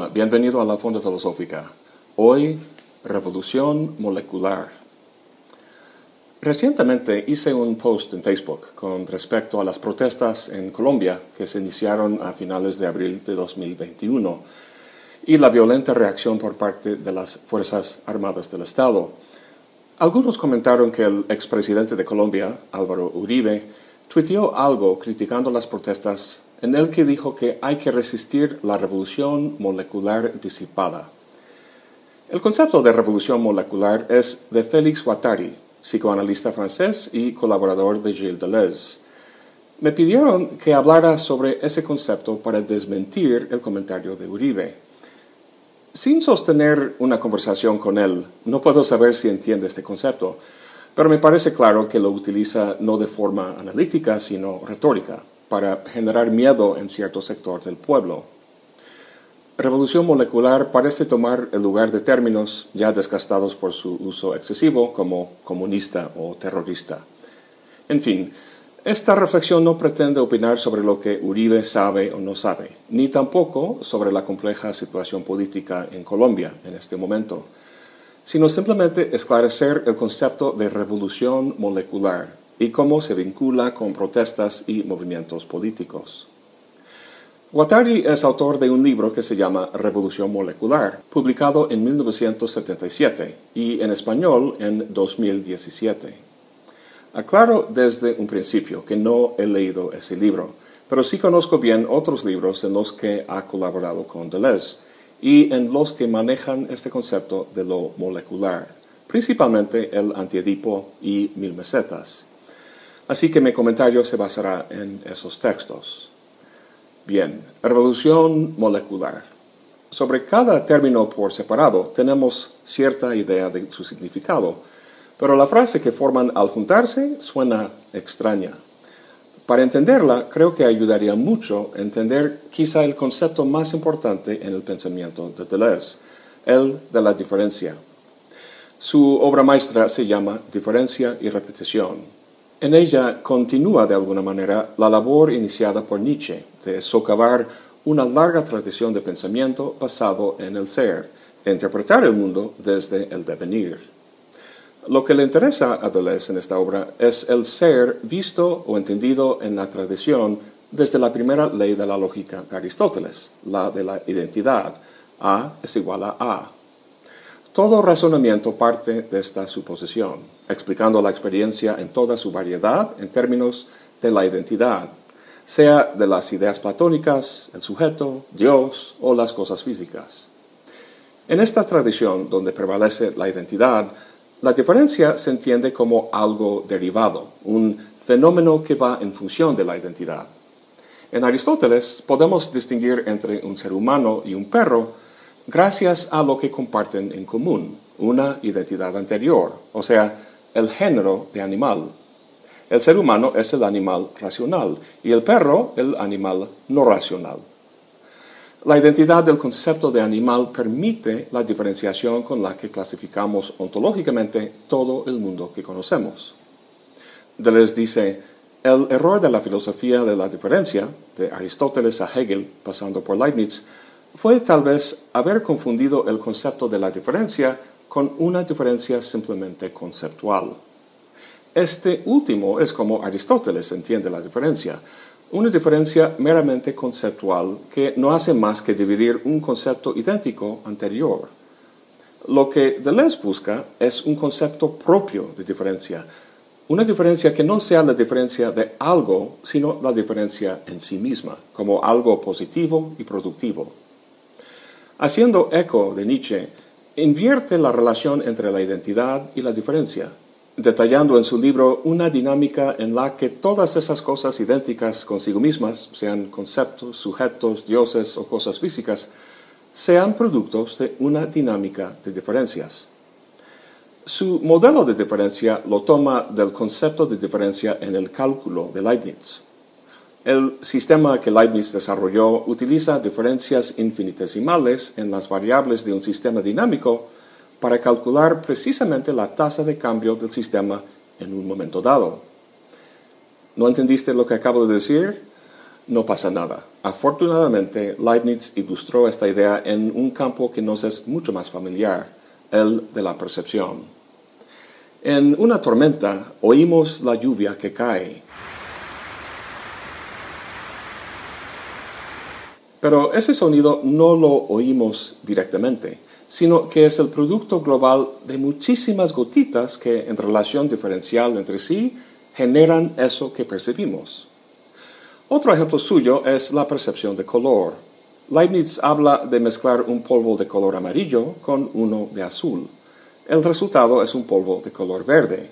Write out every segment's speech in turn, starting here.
Hola, bienvenido a la Fonda Filosófica. Hoy, revolución molecular. Recientemente hice un post en Facebook con respecto a las protestas en Colombia que se iniciaron a finales de abril de 2021 y la violenta reacción por parte de las Fuerzas Armadas del Estado. Algunos comentaron que el expresidente de Colombia, Álvaro Uribe, tuiteó algo criticando las protestas en el que dijo que hay que resistir la revolución molecular disipada. El concepto de revolución molecular es de Félix Guattari, psicoanalista francés y colaborador de Gilles Deleuze. Me pidieron que hablara sobre ese concepto para desmentir el comentario de Uribe. Sin sostener una conversación con él, no puedo saber si entiende este concepto, pero me parece claro que lo utiliza no de forma analítica, sino retórica para generar miedo en cierto sector del pueblo. Revolución molecular parece tomar el lugar de términos ya desgastados por su uso excesivo como comunista o terrorista. En fin, esta reflexión no pretende opinar sobre lo que Uribe sabe o no sabe, ni tampoco sobre la compleja situación política en Colombia en este momento, sino simplemente esclarecer el concepto de revolución molecular y cómo se vincula con protestas y movimientos políticos. Guattari es autor de un libro que se llama Revolución Molecular, publicado en 1977 y en español en 2017. Aclaro desde un principio que no he leído ese libro, pero sí conozco bien otros libros en los que ha colaborado con Deleuze y en los que manejan este concepto de lo molecular, principalmente el antiedipo y mil mesetas. Así que mi comentario se basará en esos textos. Bien, revolución molecular. Sobre cada término por separado tenemos cierta idea de su significado, pero la frase que forman al juntarse suena extraña. Para entenderla, creo que ayudaría mucho entender quizá el concepto más importante en el pensamiento de Deleuze, el de la diferencia. Su obra maestra se llama Diferencia y Repetición en ella continúa de alguna manera la labor iniciada por Nietzsche de socavar una larga tradición de pensamiento basado en el ser, e interpretar el mundo desde el devenir. Lo que le interesa a Deleuze en esta obra es el ser visto o entendido en la tradición desde la primera ley de la lógica de Aristóteles, la de la identidad. A es igual a A. Todo razonamiento parte de esta suposición, explicando la experiencia en toda su variedad en términos de la identidad, sea de las ideas platónicas, el sujeto, Dios o las cosas físicas. En esta tradición donde prevalece la identidad, la diferencia se entiende como algo derivado, un fenómeno que va en función de la identidad. En Aristóteles podemos distinguir entre un ser humano y un perro gracias a lo que comparten en común, una identidad anterior, o sea, el género de animal. El ser humano es el animal racional y el perro el animal no racional. La identidad del concepto de animal permite la diferenciación con la que clasificamos ontológicamente todo el mundo que conocemos. Deleuze dice, el error de la filosofía de la diferencia, de Aristóteles a Hegel, pasando por Leibniz, fue tal vez haber confundido el concepto de la diferencia con una diferencia simplemente conceptual. Este último es como Aristóteles entiende la diferencia, una diferencia meramente conceptual que no hace más que dividir un concepto idéntico anterior. Lo que Deleuze busca es un concepto propio de diferencia, una diferencia que no sea la diferencia de algo, sino la diferencia en sí misma, como algo positivo y productivo. Haciendo eco de Nietzsche, invierte la relación entre la identidad y la diferencia, detallando en su libro una dinámica en la que todas esas cosas idénticas consigo mismas, sean conceptos, sujetos, dioses o cosas físicas, sean productos de una dinámica de diferencias. Su modelo de diferencia lo toma del concepto de diferencia en el cálculo de Leibniz. El sistema que Leibniz desarrolló utiliza diferencias infinitesimales en las variables de un sistema dinámico para calcular precisamente la tasa de cambio del sistema en un momento dado. ¿No entendiste lo que acabo de decir? no pasa nada. Afortunadamente, Leibniz ilustró esta idea en un campo que nos es mucho más familiar, el de la percepción. En una tormenta oímos la lluvia que cae. Pero ese sonido no lo oímos directamente, sino que es el producto global de muchísimas gotitas que en relación diferencial entre sí generan eso que percibimos. Otro ejemplo suyo es la percepción de color. Leibniz habla de mezclar un polvo de color amarillo con uno de azul. El resultado es un polvo de color verde.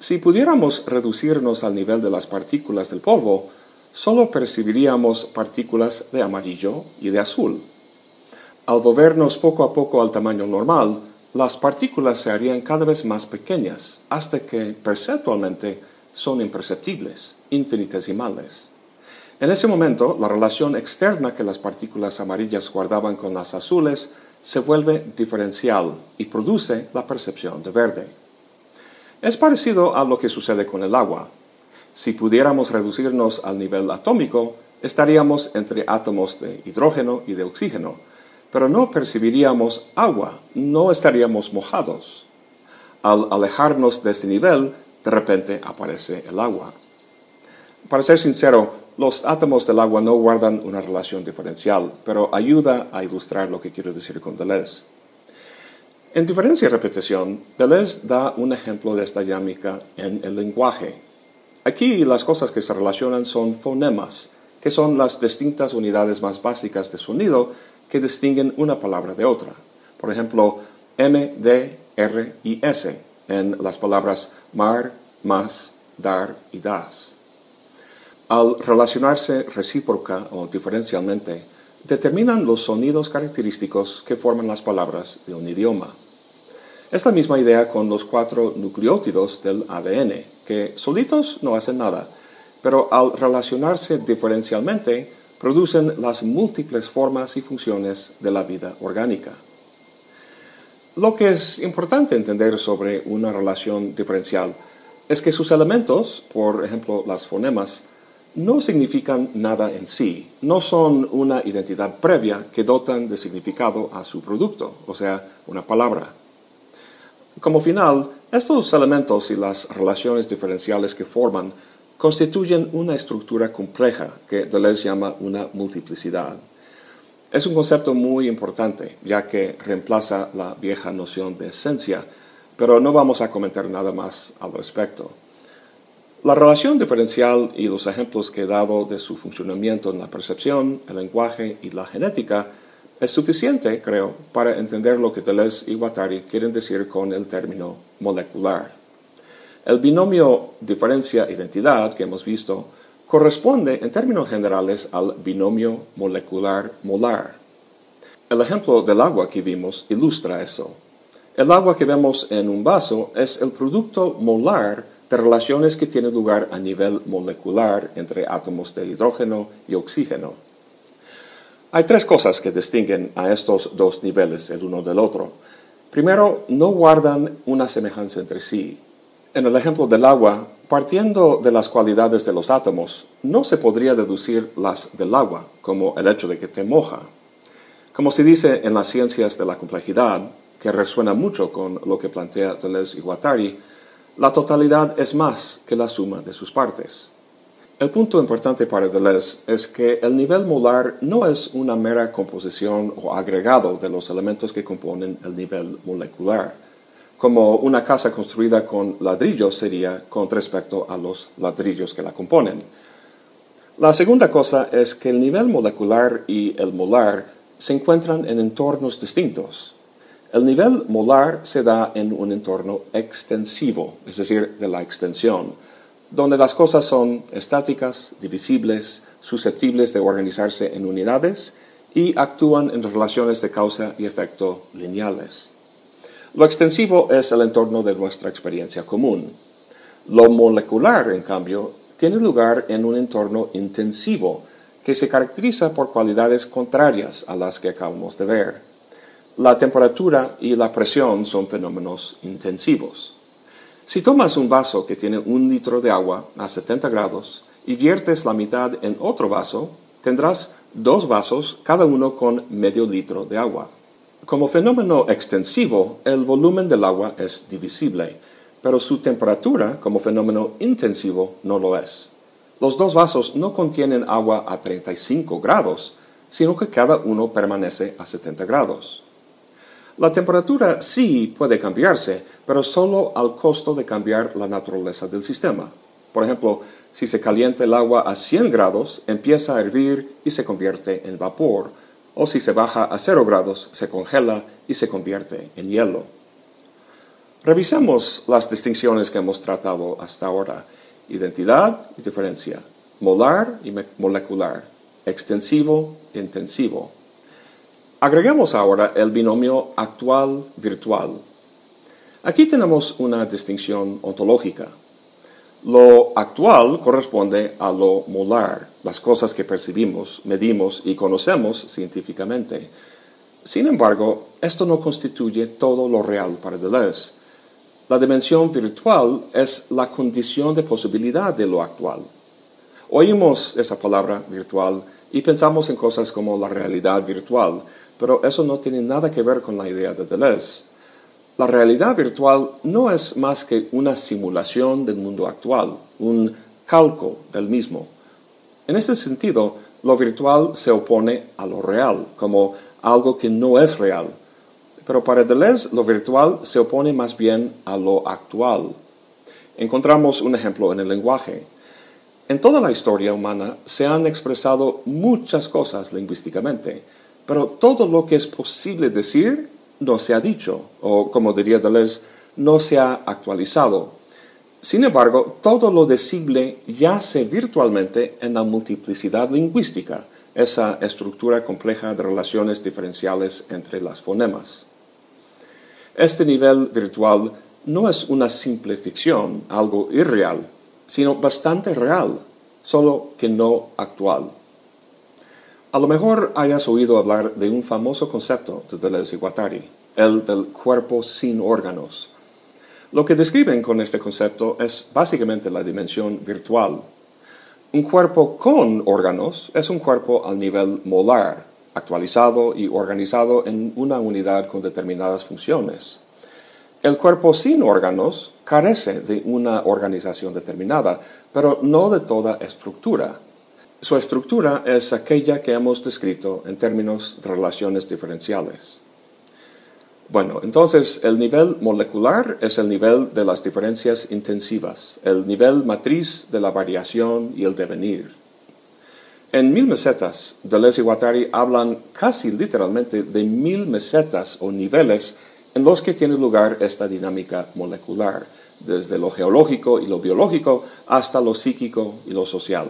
Si pudiéramos reducirnos al nivel de las partículas del polvo, solo percibiríamos partículas de amarillo y de azul. Al volvernos poco a poco al tamaño normal, las partículas se harían cada vez más pequeñas, hasta que perceptualmente son imperceptibles, infinitesimales. En ese momento, la relación externa que las partículas amarillas guardaban con las azules se vuelve diferencial y produce la percepción de verde. Es parecido a lo que sucede con el agua. Si pudiéramos reducirnos al nivel atómico, estaríamos entre átomos de hidrógeno y de oxígeno, pero no percibiríamos agua, no estaríamos mojados. Al alejarnos de ese nivel, de repente aparece el agua. Para ser sincero, los átomos del agua no guardan una relación diferencial, pero ayuda a ilustrar lo que quiero decir con Deleuze. En diferencia y repetición, Deleuze da un ejemplo de esta dinámica en el lenguaje. Aquí las cosas que se relacionan son fonemas, que son las distintas unidades más básicas de sonido que distinguen una palabra de otra. Por ejemplo, M, D, R y S en las palabras mar, más, dar y das. Al relacionarse recíproca o diferencialmente, determinan los sonidos característicos que forman las palabras de un idioma. Es la misma idea con los cuatro nucleótidos del ADN, que solitos no hacen nada, pero al relacionarse diferencialmente producen las múltiples formas y funciones de la vida orgánica. Lo que es importante entender sobre una relación diferencial es que sus elementos, por ejemplo las fonemas, no significan nada en sí, no son una identidad previa que dotan de significado a su producto, o sea, una palabra. Como final, estos elementos y las relaciones diferenciales que forman constituyen una estructura compleja que Deleuze llama una multiplicidad. Es un concepto muy importante, ya que reemplaza la vieja noción de esencia, pero no vamos a comentar nada más al respecto. La relación diferencial y los ejemplos que he dado de su funcionamiento en la percepción, el lenguaje y la genética es suficiente, creo, para entender lo que Deleuze y Guattari quieren decir con el término molecular. El binomio diferencia-identidad que hemos visto corresponde en términos generales al binomio molecular-molar. El ejemplo del agua que vimos ilustra eso. El agua que vemos en un vaso es el producto molar de relaciones que tienen lugar a nivel molecular entre átomos de hidrógeno y oxígeno. Hay tres cosas que distinguen a estos dos niveles el uno del otro. Primero, no guardan una semejanza entre sí. En el ejemplo del agua, partiendo de las cualidades de los átomos, no se podría deducir las del agua, como el hecho de que te moja. Como se dice en las ciencias de la complejidad, que resuena mucho con lo que plantea Deleuze y Guattari, la totalidad es más que la suma de sus partes. El punto importante para Deleuze es que el nivel molar no es una mera composición o agregado de los elementos que componen el nivel molecular, como una casa construida con ladrillos sería con respecto a los ladrillos que la componen. La segunda cosa es que el nivel molecular y el molar se encuentran en entornos distintos. El nivel molar se da en un entorno extensivo, es decir, de la extensión, donde las cosas son estáticas, divisibles, susceptibles de organizarse en unidades y actúan en relaciones de causa y efecto lineales. Lo extensivo es el entorno de nuestra experiencia común. Lo molecular, en cambio, tiene lugar en un entorno intensivo que se caracteriza por cualidades contrarias a las que acabamos de ver. La temperatura y la presión son fenómenos intensivos. Si tomas un vaso que tiene un litro de agua a 70 grados y viertes la mitad en otro vaso, tendrás dos vasos, cada uno con medio litro de agua. Como fenómeno extensivo, el volumen del agua es divisible, pero su temperatura como fenómeno intensivo no lo es. Los dos vasos no contienen agua a 35 grados, sino que cada uno permanece a 70 grados. La temperatura sí puede cambiarse, pero solo al costo de cambiar la naturaleza del sistema. Por ejemplo, si se calienta el agua a 100 grados, empieza a hervir y se convierte en vapor, o si se baja a 0 grados, se congela y se convierte en hielo. Revisemos las distinciones que hemos tratado hasta ahora. Identidad y diferencia. Molar y molecular. Extensivo intensivo. Agregamos ahora el binomio actual-virtual. Aquí tenemos una distinción ontológica. Lo actual corresponde a lo molar, las cosas que percibimos, medimos y conocemos científicamente. Sin embargo, esto no constituye todo lo real para Deleuze. La dimensión virtual es la condición de posibilidad de lo actual. Oímos esa palabra virtual y pensamos en cosas como la realidad virtual, pero eso no tiene nada que ver con la idea de Deleuze. La realidad virtual no es más que una simulación del mundo actual, un cálculo del mismo. En ese sentido, lo virtual se opone a lo real, como algo que no es real. Pero para Deleuze, lo virtual se opone más bien a lo actual. Encontramos un ejemplo en el lenguaje. En toda la historia humana se han expresado muchas cosas lingüísticamente, pero todo lo que es posible decir no se ha dicho, o como diría Deleuze, no se ha actualizado. Sin embargo, todo lo decible yace virtualmente en la multiplicidad lingüística, esa estructura compleja de relaciones diferenciales entre las fonemas. Este nivel virtual no es una simple ficción, algo irreal, sino bastante real, solo que no actual. A lo mejor hayas oído hablar de un famoso concepto de Deleuze y Guattari, el del cuerpo sin órganos. Lo que describen con este concepto es básicamente la dimensión virtual. Un cuerpo con órganos es un cuerpo al nivel molar, actualizado y organizado en una unidad con determinadas funciones. El cuerpo sin órganos carece de una organización determinada, pero no de toda estructura. Su estructura es aquella que hemos descrito en términos de relaciones diferenciales. Bueno, entonces el nivel molecular es el nivel de las diferencias intensivas, el nivel matriz de la variación y el devenir. En mil mesetas, Deleuze y Guattari hablan casi literalmente de mil mesetas o niveles en los que tiene lugar esta dinámica molecular, desde lo geológico y lo biológico hasta lo psíquico y lo social.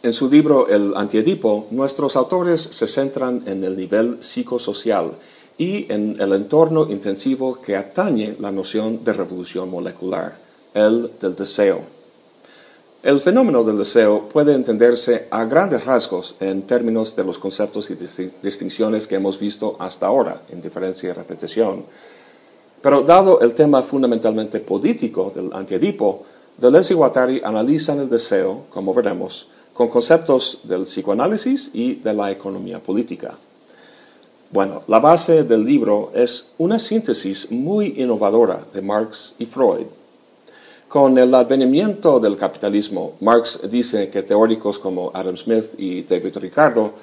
En su libro El Antiedipo, nuestros autores se centran en el nivel psicosocial y en el entorno intensivo que atañe la noción de revolución molecular, el del deseo. El fenómeno del deseo puede entenderse a grandes rasgos en términos de los conceptos y distinciones que hemos visto hasta ahora, en diferencia y repetición. Pero dado el tema fundamentalmente político del antiedipo, Deleuze y Guattari analizan el deseo, como veremos, con conceptos del psicoanálisis y de la economía política. Bueno, la base del libro es una síntesis muy innovadora de Marx y Freud. Con el advenimiento del capitalismo, Marx dice que teóricos como Adam Smith y David Ricardo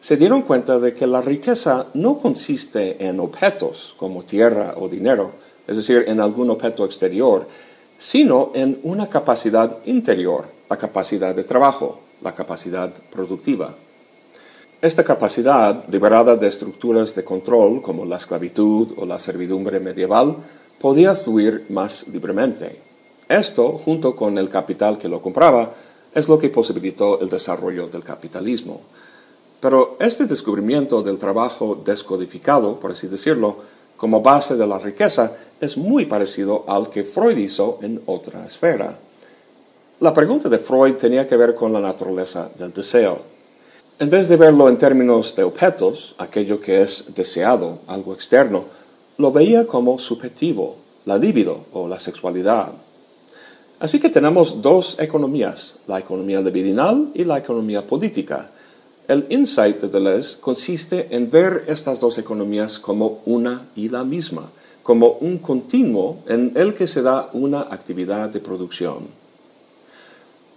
se dieron cuenta de que la riqueza no consiste en objetos como tierra o dinero, es decir, en algún objeto exterior, sino en una capacidad interior, la capacidad de trabajo, la capacidad productiva. Esta capacidad, liberada de estructuras de control como la esclavitud o la servidumbre medieval, podía fluir más libremente. Esto, junto con el capital que lo compraba, es lo que posibilitó el desarrollo del capitalismo. Pero este descubrimiento del trabajo descodificado, por así decirlo, como base de la riqueza, es muy parecido al que Freud hizo en otra esfera. La pregunta de Freud tenía que ver con la naturaleza del deseo. En vez de verlo en términos de objetos, aquello que es deseado, algo externo, lo veía como subjetivo, la libido o la sexualidad. Así que tenemos dos economías, la economía libidinal y la economía política. El insight de Deleuze consiste en ver estas dos economías como una y la misma, como un continuo en el que se da una actividad de producción.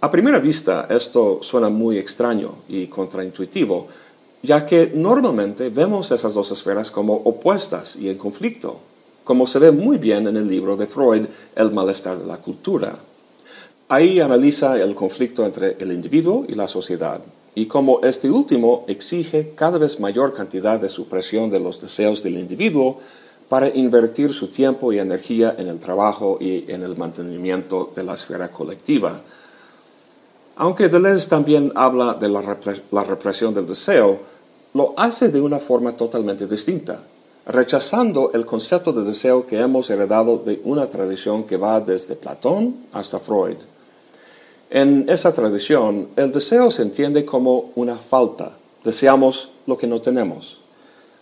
A primera vista esto suena muy extraño y contraintuitivo, ya que normalmente vemos esas dos esferas como opuestas y en conflicto, como se ve muy bien en el libro de Freud, El malestar de la cultura. Ahí analiza el conflicto entre el individuo y la sociedad y cómo este último exige cada vez mayor cantidad de supresión de los deseos del individuo para invertir su tiempo y energía en el trabajo y en el mantenimiento de la esfera colectiva. Aunque Deleuze también habla de la, represión del deseo, lo hace de una forma totalmente distinta, rechazando el concepto de deseo que hemos heredado de una tradición que va desde Platón hasta Freud. En esa tradición, el deseo se entiende como una falta. Deseamos lo que no tenemos.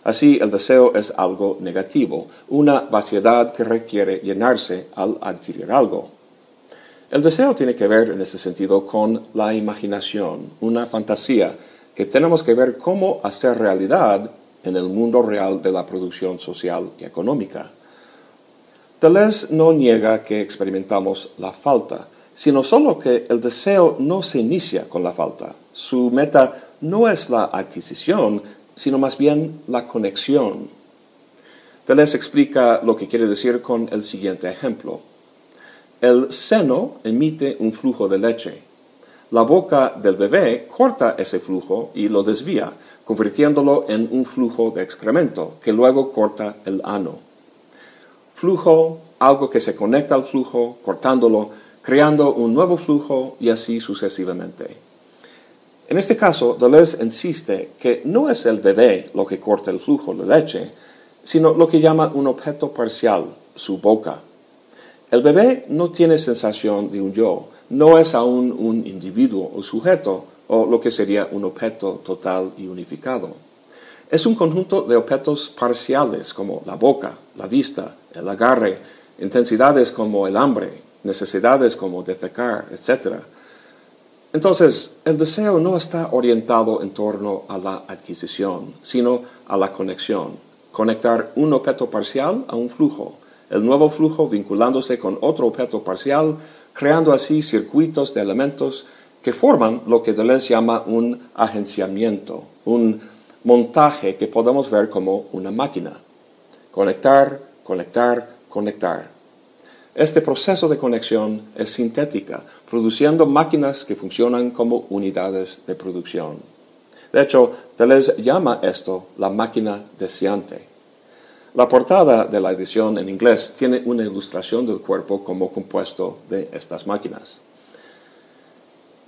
Así, el deseo es algo negativo, una vaciedad que requiere llenarse al adquirir algo. El deseo tiene que ver en ese sentido con la imaginación, una fantasía que tenemos que ver cómo hacer realidad en el mundo real de la producción social y económica. Deleuze no niega que experimentamos la falta, sino solo que el deseo no se inicia con la falta. Su meta no es la adquisición, sino más bien la conexión. Deleuze explica lo que quiere decir con el siguiente ejemplo. El seno emite un flujo de leche. La boca del bebé corta ese flujo y lo desvía, convirtiéndolo en un flujo de excremento, que luego corta el ano. Flujo, algo que se conecta al flujo, cortándolo, creando un nuevo flujo y así sucesivamente. En este caso, Deleuze insiste que no es el bebé lo que corta el flujo de leche, sino lo que llama un objeto parcial, su boca. El bebé no tiene sensación de un yo, no es aún un individuo o sujeto, o lo que sería un objeto total y unificado. Es un conjunto de objetos parciales como la boca, la vista, el agarre, intensidades como el hambre, necesidades como defecar, etc. Entonces, el deseo no está orientado en torno a la adquisición, sino a la conexión. Conectar un objeto parcial a un flujo, el nuevo flujo vinculándose con otro objeto parcial, creando así circuitos de elementos que forman lo que Deleuze llama un agenciamiento, un montaje que podemos ver como una máquina. Conectar, conectar, conectar. Este proceso de conexión es sintética, produciendo máquinas que funcionan como unidades de producción. De hecho, Deleuze llama esto la máquina deseante. La portada de la edición en inglés tiene una ilustración del cuerpo como compuesto de estas máquinas.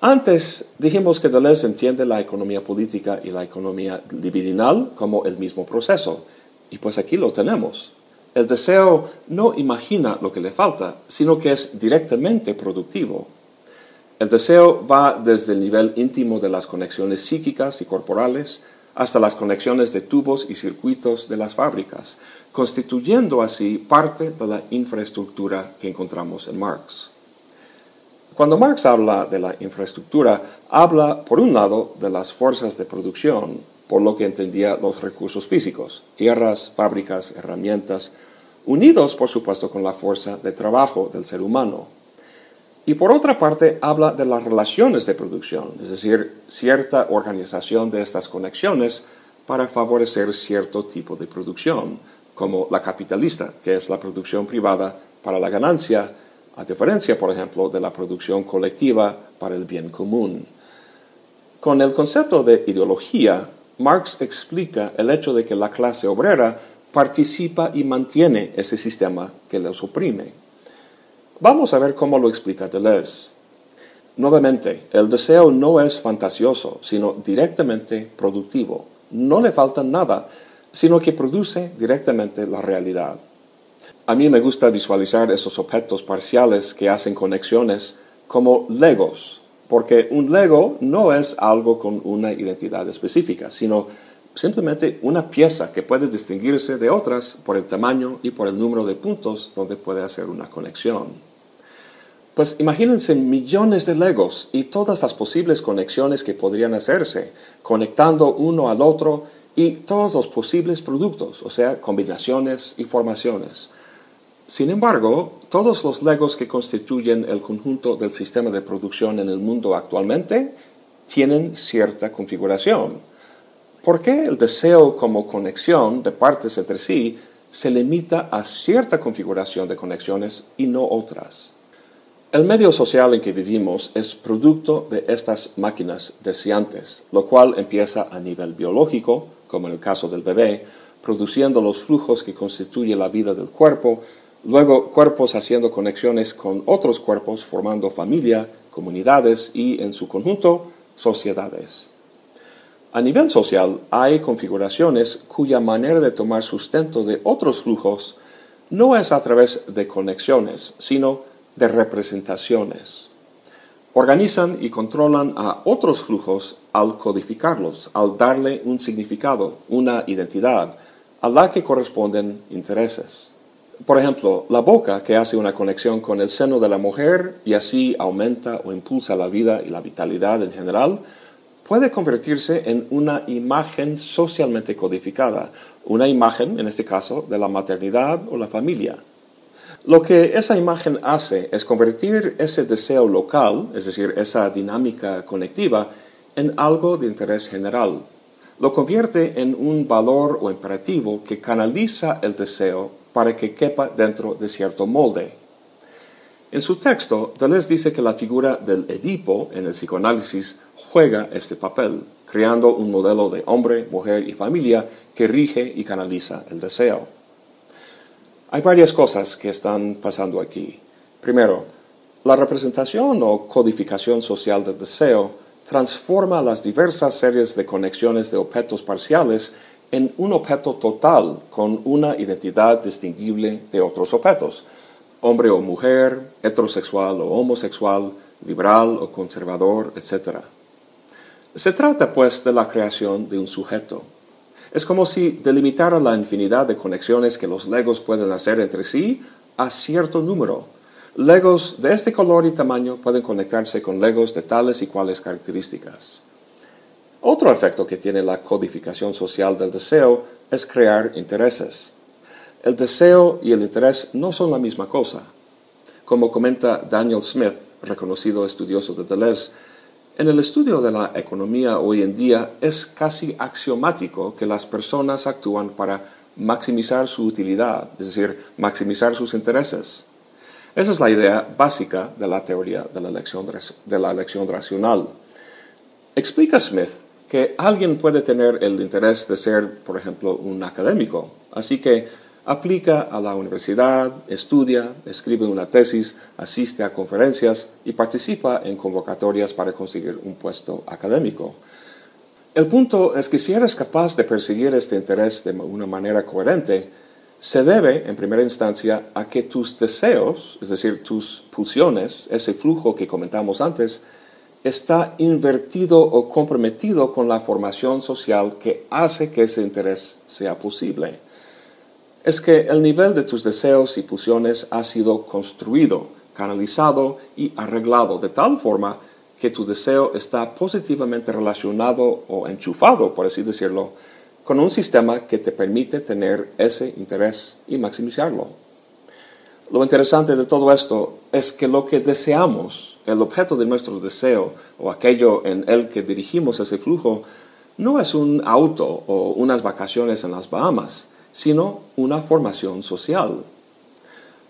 Antes dijimos que Deleuze entiende la economía política y la economía libidinal como el mismo proceso, y pues aquí lo tenemos. El deseo no imagina lo que le falta, sino que es directamente productivo. El deseo va desde el nivel íntimo de las conexiones psíquicas y corporales hasta las conexiones de tubos y circuitos de las fábricas, constituyendo así parte de la infraestructura que encontramos en Marx. Cuando Marx habla de la infraestructura, habla por un lado de las fuerzas de producción, por lo que entendía los recursos físicos, tierras, fábricas, herramientas, unidos por supuesto con la fuerza de trabajo del ser humano. Y por otra parte habla de las relaciones de producción, es decir, cierta organización de estas conexiones para favorecer cierto tipo de producción, como la capitalista, que es la producción privada para la ganancia, a diferencia, por ejemplo, de la producción colectiva para el bien común. Con el concepto de ideología, Marx explica el hecho de que la clase obrera participa y mantiene ese sistema que les oprime. Vamos a ver cómo lo explica Deleuze. Nuevamente, el deseo no es fantasioso, sino directamente productivo. No le falta nada, sino que produce directamente la realidad. A mí me gusta visualizar esos objetos parciales que hacen conexiones como legos, porque un Lego no es algo con una identidad específica, sino simplemente una pieza que puede distinguirse de otras por el tamaño y por el número de puntos donde puede hacer una conexión. Pues imagínense millones de legos y todas las posibles conexiones que podrían hacerse, conectando uno al otro y todos los posibles productos, o sea, combinaciones y formaciones. Sin embargo, todos los legos que constituyen el conjunto del sistema de producción en el mundo actualmente tienen cierta configuración. ¿Por qué el deseo como conexión de partes entre sí se limita a cierta configuración de conexiones y no otras? El medio social en que vivimos es producto de estas máquinas deseantes, lo cual empieza a nivel biológico, como en el caso del bebé, produciendo los flujos que constituyen la vida del cuerpo, Luego, cuerpos haciendo conexiones con otros cuerpos, formando familia, comunidades y, en su conjunto, sociedades. A nivel social, hay configuraciones cuya manera de tomar sustento de otros flujos no es a través de conexiones, sino de representaciones. Organizan y controlan a otros flujos al codificarlos, al darle un significado, una identidad, a la que corresponden intereses. Por ejemplo, la boca que hace una conexión con el seno de la mujer y así aumenta o impulsa la vida y la vitalidad en general, puede convertirse en una imagen socialmente codificada, una imagen, en este caso, de la maternidad o la familia. Lo que esa imagen hace es convertir ese deseo local, es decir, esa dinámica conectiva, en algo de interés general. Lo convierte en un valor o imperativo que canaliza el deseo para que quepa dentro de cierto molde. En su texto, Deleuze dice que la figura del Edipo en el psicoanálisis juega este papel, creando un modelo de hombre, mujer y familia que rige y canaliza el deseo. Hay varias cosas que están pasando aquí. Primero, la representación o codificación social del deseo transforma las diversas series de conexiones de objetos parciales en un objeto total con una identidad distinguible de otros objetos, hombre o mujer, heterosexual o homosexual, liberal o conservador, etc. Se trata, pues, de la creación de un sujeto. Es como si delimitara la infinidad de conexiones que los legos pueden hacer entre sí a cierto número. Legos de este color y tamaño pueden conectarse con legos de tales y cuales características. Otro efecto que tiene la codificación social del deseo es crear intereses. El deseo y el interés no son la misma cosa. Como comenta Daniel Smith, reconocido estudioso de Deleuze, en el estudio de la economía hoy en día es casi axiomático que las personas actúan para maximizar su utilidad, es decir, maximizar sus intereses. Esa es la idea básica de la teoría de la elección, de la elección racional. Explica Smith que alguien puede tener el interés de ser, por ejemplo, un académico. Así que aplica a la universidad, estudia, escribe una tesis, asiste a conferencias y participa en convocatorias para conseguir un puesto académico. El punto es que si eres capaz de perseguir este interés de una manera coherente, se debe, en primera instancia, a que tus deseos, es decir, tus pulsiones, ese flujo que comentamos antes, está invertido o comprometido con la formación social que hace que ese interés sea posible. Es que el nivel de tus deseos y pulsiones ha sido construido, canalizado y arreglado de tal forma que tu deseo está positivamente relacionado o enchufado, por así decirlo, con un sistema que te permite tener ese interés y maximizarlo. Lo interesante de todo esto es que lo que deseamos el objeto de nuestro deseo o aquello en el que dirigimos ese flujo no es un auto o unas vacaciones en las Bahamas, sino una formación social.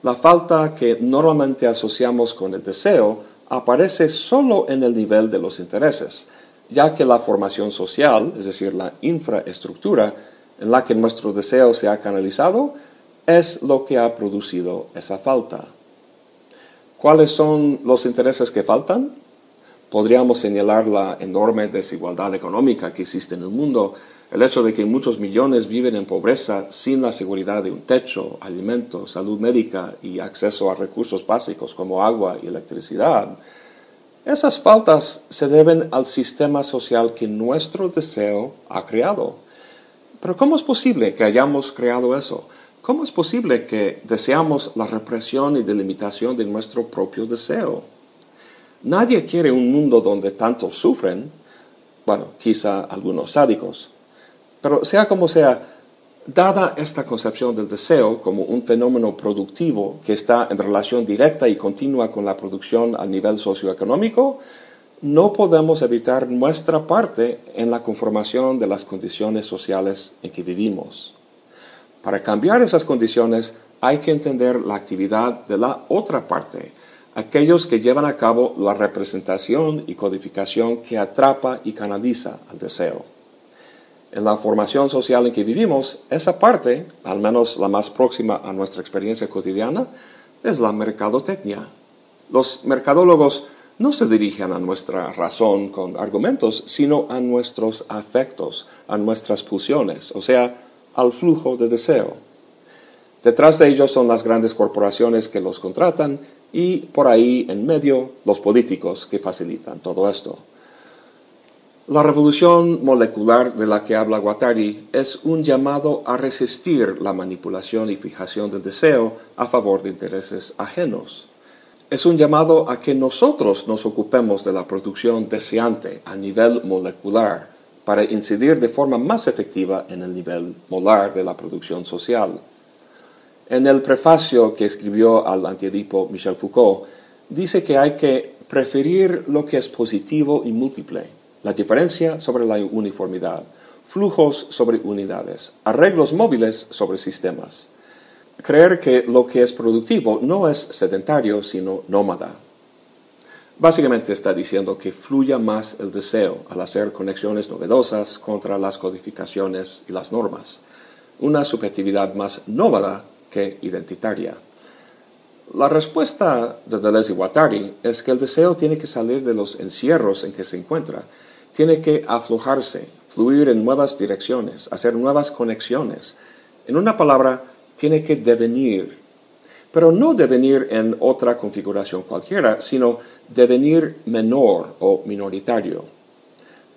La falta que normalmente asociamos con el deseo aparece solo en el nivel de los intereses, ya que la formación social, es decir, la infraestructura en la que nuestro deseo se ha canalizado, es lo que ha producido esa falta. ¿Cuáles son los intereses que faltan? Podríamos señalar la enorme desigualdad económica que existe en el mundo, el hecho de que muchos millones viven en pobreza sin la seguridad de un techo, alimentos, salud médica y acceso a recursos básicos como agua y electricidad. Esas faltas se deben al sistema social que nuestro deseo ha creado. Pero ¿cómo es posible que hayamos creado eso? ¿cómo es posible que deseamos la represión y delimitación de nuestro propio deseo? Nadie quiere un mundo donde tantos sufren, bueno, quizá algunos sádicos, pero sea como sea, dada esta concepción del deseo como un fenómeno productivo que está en relación directa y continua con la producción a nivel socioeconómico, no podemos evitar nuestra parte en la conformación de las condiciones sociales en que vivimos. Para cambiar esas condiciones hay que entender la actividad de la otra parte, aquellos que llevan a cabo la representación y codificación que atrapa y canaliza al deseo. En la formación social en que vivimos, esa parte, al menos la más próxima a nuestra experiencia cotidiana, es la mercadotecnia. Los mercadólogos no se dirigen a nuestra razón con argumentos, sino a nuestros afectos, a nuestras pulsiones, o sea, al flujo de deseo. Detrás de ellos son las grandes corporaciones que los contratan y por ahí en medio los políticos que facilitan todo esto. La revolución molecular de la que habla Guattari es un llamado a resistir la manipulación y fijación del deseo a favor de intereses ajenos es un llamado a que nosotros nos ocupemos de la producción deseante a nivel molecular para incidir de forma más efectiva en el nivel molar de la producción social. En el prefacio que escribió al antiedipo Michel Foucault, dice que hay que preferir lo que es positivo y múltiple, la diferencia sobre la uniformidad, flujos sobre unidades, arreglos móviles sobre sistemas creer que lo que es productivo no es sedentario, sino nómada. Básicamente está diciendo que fluya más el deseo al hacer conexiones novedosas contra las codificaciones y las normas. Una subjetividad más nómada que identitaria. La respuesta de Deleuze y Guattari es que el deseo tiene que salir de los encierros en que se encuentra, tiene que aflojarse, fluir en nuevas direcciones, hacer nuevas conexiones. En una palabra, tiene que devenir, pero no devenir en otra configuración cualquiera, sino devenir menor o minoritario.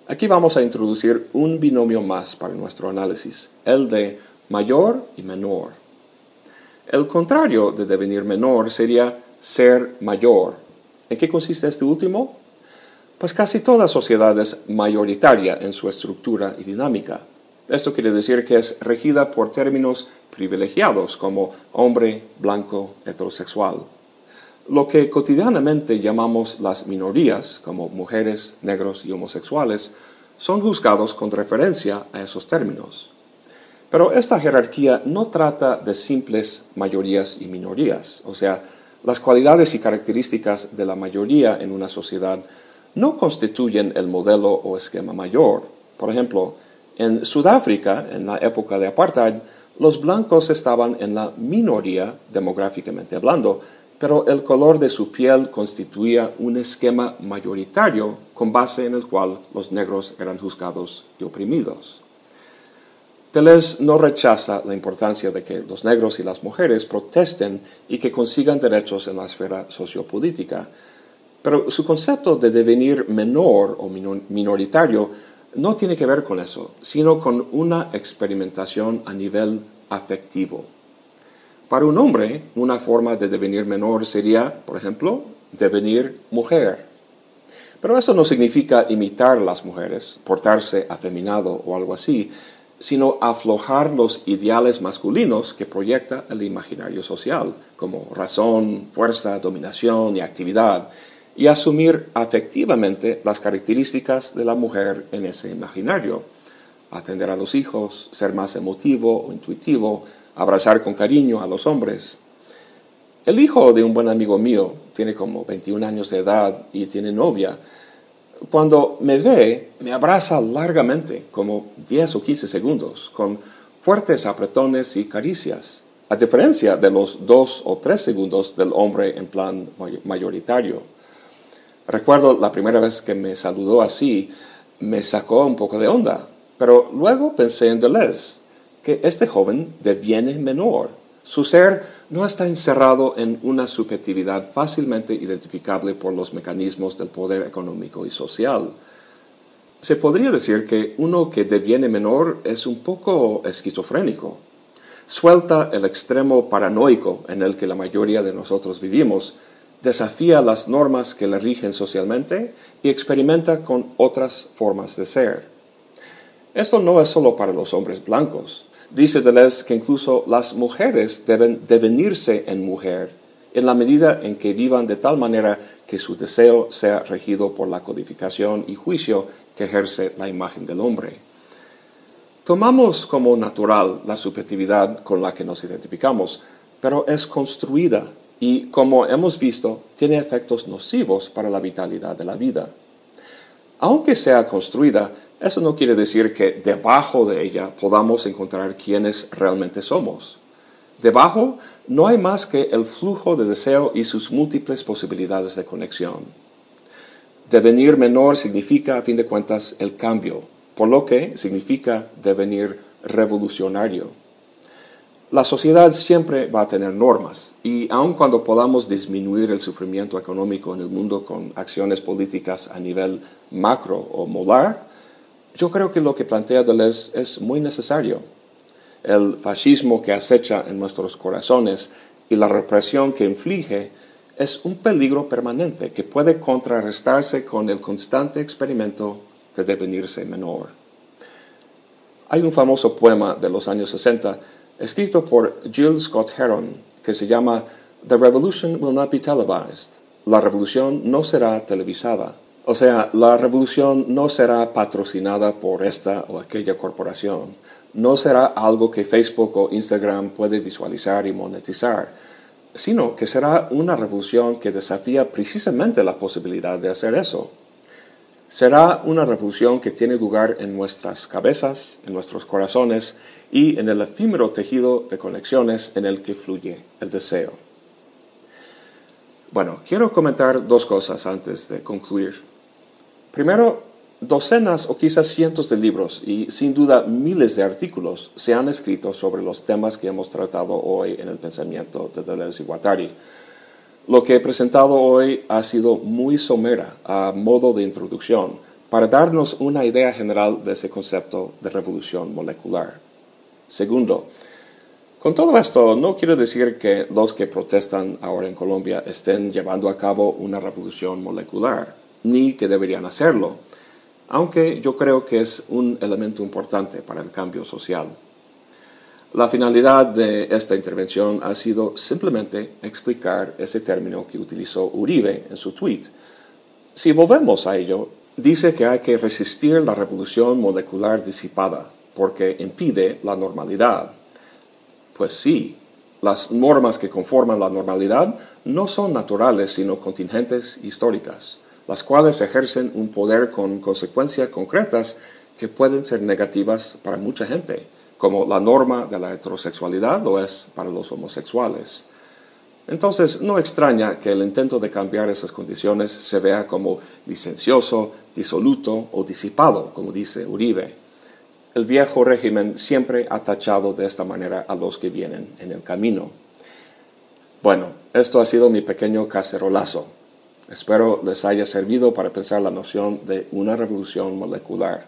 Aquí vamos a introducir un binomio más para nuestro análisis, el de mayor y menor. El contrario de devenir menor sería ser mayor. ¿En qué consiste este último? Pues casi toda sociedad es mayoritaria en su estructura y dinámica. Esto quiere decir que es regida por términos privilegiados como hombre, blanco, heterosexual. Lo que cotidianamente llamamos las minorías, como mujeres, negros y homosexuales, son juzgados con referencia a esos términos. Pero esta jerarquía no trata de simples mayorías y minorías, o sea, las cualidades y características de la mayoría en una sociedad no constituyen el modelo o esquema mayor. Por ejemplo, en Sudáfrica, en la época de apartheid, los blancos estaban en la minoría demográficamente hablando, pero el color de su piel constituía un esquema mayoritario con base en el cual los negros eran juzgados y oprimidos. Deleuze no rechaza la importancia de que los negros y las mujeres protesten y que consigan derechos en la esfera sociopolítica, pero su concepto de devenir menor o minoritario no tiene que ver con eso, sino con una experimentación a nivel afectivo. Para un hombre, una forma de devenir menor sería, por ejemplo, devenir mujer. Pero eso no significa imitar a las mujeres, portarse afeminado o algo así, sino aflojar los ideales masculinos que proyecta el imaginario social, como razón, fuerza, dominación y actividad, y asumir afectivamente las características de la mujer en ese imaginario. Atender a los hijos, ser más emotivo o intuitivo, abrazar con cariño a los hombres. El hijo de un buen amigo mío tiene como 21 años de edad y tiene novia. Cuando me ve, me abraza largamente, como 10 o 15 segundos, con fuertes apretones y caricias, a diferencia de los 2 o 3 segundos del hombre en plan mayoritario. Recuerdo la primera vez que me saludó así, me sacó un poco de onda, pero luego pensé en Deleuze, que este joven deviene menor. Su ser no está encerrado en una subjetividad fácilmente identificable por los mecanismos del poder económico y social. Se podría decir que uno que deviene menor es un poco esquizofrénico. suelta el extremo paranoico en el que la mayoría de nosotros vivimos, desafía las normas que le rigen socialmente y experimenta con otras formas de ser. Esto no es solo para los hombres blancos. Dice Deleuze que incluso las mujeres deben devenirse en mujer en la medida en que vivan de tal manera que su deseo sea regido por la codificación y juicio que ejerce la imagen del hombre. Tomamos como natural la subjetividad con la que nos identificamos, pero es construida y, como hemos visto, tiene efectos nocivos para la vitalidad de la vida. Aunque sea construida, eso no quiere decir que debajo de ella podamos encontrar quiénes realmente somos. Debajo no hay más que el flujo de deseo y sus múltiples posibilidades de conexión. Devenir menor significa, a fin de cuentas, el cambio, por lo que significa devenir revolucionario. La sociedad siempre va a tener normas y aun cuando podamos disminuir el sufrimiento económico en el mundo con acciones políticas a nivel macro o molar, yo creo que lo que plantea Deleuze es muy necesario. El fascismo que acecha en nuestros corazones y la represión que inflige es un peligro permanente que puede contrarrestarse con el constante experimento de devenirse menor. Hay un famoso poema de los años 60 escrito por Jill Scott Heron que se llama The Revolution Will Not Be Televised. La revolución no será televisada. O sea, la revolución no será patrocinada por esta o aquella corporación. No será algo que Facebook o Instagram puede visualizar y monetizar, sino que será una revolución que desafía precisamente la posibilidad de hacer eso. Será una revolución que tiene lugar en nuestras cabezas, en nuestros corazones y en el efímero tejido de conexiones en el que fluye el deseo. Bueno, quiero comentar dos cosas antes de concluir. Primero, docenas o quizás cientos de libros y sin duda miles de artículos se han escrito sobre los temas que hemos tratado hoy en el pensamiento de Deleuze y Guattari. Lo que he presentado hoy ha sido muy somera a modo de introducción para darnos una idea general de ese concepto de revolución molecular. Segundo, con todo esto no quiero decir que los que protestan ahora en Colombia estén llevando a cabo una revolución molecular ni que deberían hacerlo, aunque yo creo que es un elemento importante para el cambio social. La finalidad de esta intervención ha sido simplemente explicar ese término que utilizó Uribe en su tweet. Si volvemos a ello, dice que hay que resistir la revolución molecular disipada porque impide la normalidad. Pues sí, las normas que conforman la normalidad no son naturales sino contingentes históricas las cuales ejercen un poder con consecuencias concretas que pueden ser negativas para mucha gente, como la norma de la heterosexualidad lo es para los homosexuales. Entonces, no extraña que el intento de cambiar esas condiciones se vea como licencioso, disoluto o disipado, como dice Uribe. El viejo régimen siempre ha tachado de esta manera a los que vienen en el camino. Bueno, esto ha sido mi pequeño cacerolazo. Espero les haya servido para pensar la noción de una revolución molecular.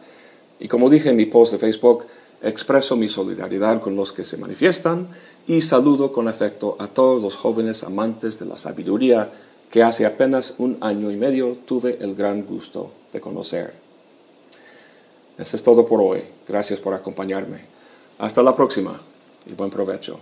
Y como dije en mi post de Facebook, expreso mi solidaridad con los que se manifiestan y saludo con afecto a todos los jóvenes amantes de la sabiduría que hace apenas un año y medio tuve el gran gusto de conocer. Eso es todo por hoy. Gracias por acompañarme. Hasta la próxima y buen provecho.